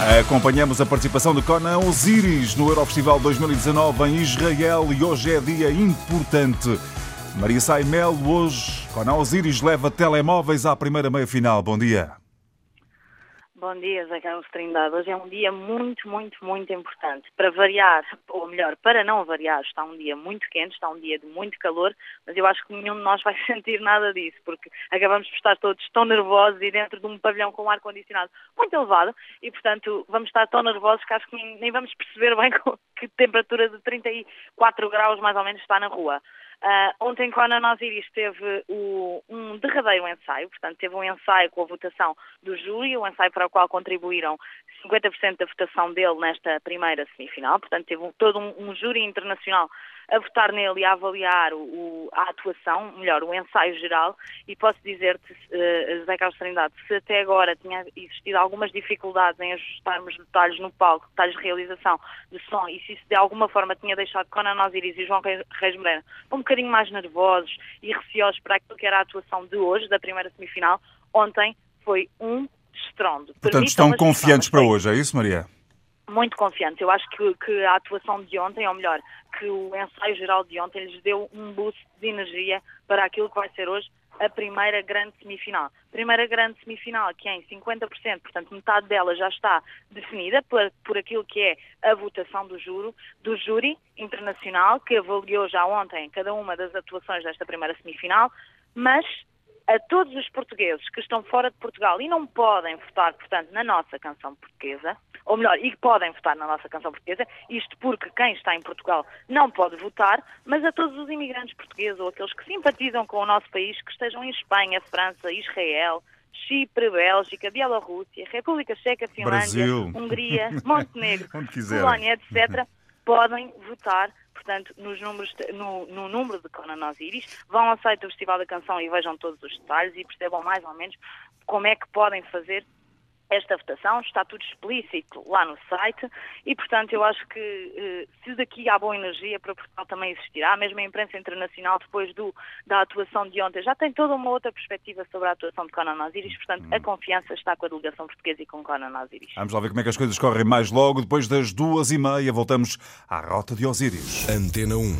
Acompanhamos a participação de Conan Osiris no Eurofestival 2019 em Israel e hoje é dia importante. Maria Saimel, hoje Conan Osiris leva telemóveis à primeira meia-final. Bom dia. Bom dia, Zé Carlos Trindade. Hoje é um dia muito, muito, muito importante. Para variar, ou melhor, para não variar, está um dia muito quente, está um dia de muito calor, mas eu acho que nenhum de nós vai sentir nada disso, porque acabamos de estar todos tão nervosos e dentro de um pavilhão com ar-condicionado muito elevado e, portanto, vamos estar tão nervosos que acho que nem, nem vamos perceber bem que temperatura de 34 graus mais ou menos está na rua. Uh, ontem, Conan Osiris teve o, um derradeiro ensaio, portanto, teve um ensaio com a votação do júri, um ensaio para o qual contribuíram 50% da votação dele nesta primeira semifinal, portanto, teve um, todo um, um júri internacional a votar nele e a avaliar o, o, a atuação, melhor, o ensaio geral, e posso dizer-te, uh, José Carlos Trindade, se até agora tinha existido algumas dificuldades em ajustarmos detalhes no palco, detalhes de realização de som, e se isso de alguma forma tinha deixado Conan Osiris e João Reis Moreira um bocadinho mais nervosos e receosos para aquilo que era a atuação de hoje, da primeira semifinal, ontem foi um estrondo. Portanto, estão confiantes para hoje, é isso, Maria? Muito confiantes. Eu acho que, que, a atuação de ontem, ou melhor, que o ensaio geral de ontem lhes deu um boost de energia para aquilo que vai ser hoje a primeira grande semifinal. Primeira grande semifinal que é em 50%, portanto metade dela já está definida por, por aquilo que é a votação do juro, do júri internacional, que avaliou já ontem cada uma das atuações desta primeira semifinal, mas a todos os portugueses que estão fora de Portugal e não podem votar, portanto, na nossa canção portuguesa, ou melhor, e que podem votar na nossa canção portuguesa, isto porque quem está em Portugal não pode votar, mas a todos os imigrantes portugueses ou aqueles que simpatizam com o nosso país, que estejam em Espanha, França, Israel, Chipre, Bélgica, Bielorrússia, República Checa, Finlândia, Brasil. Hungria, Montenegro, Polónia, etc., podem votar portanto, nos números, no, no, número de Conan Osiris, vão ao site do Festival da Canção e vejam todos os detalhes e percebam mais ou menos como é que podem fazer esta votação, está tudo explícito lá no site e, portanto, eu acho que eh, se daqui há boa energia para Portugal também existirá, mesmo a imprensa internacional, depois do, da atuação de ontem, já tem toda uma outra perspectiva sobre a atuação de Conan Osiris, portanto, hum. a confiança está com a delegação portuguesa e com Conan Osiris. Vamos lá ver como é que as coisas correm mais logo, depois das duas e meia, voltamos à Rota de Osiris. Antena 1.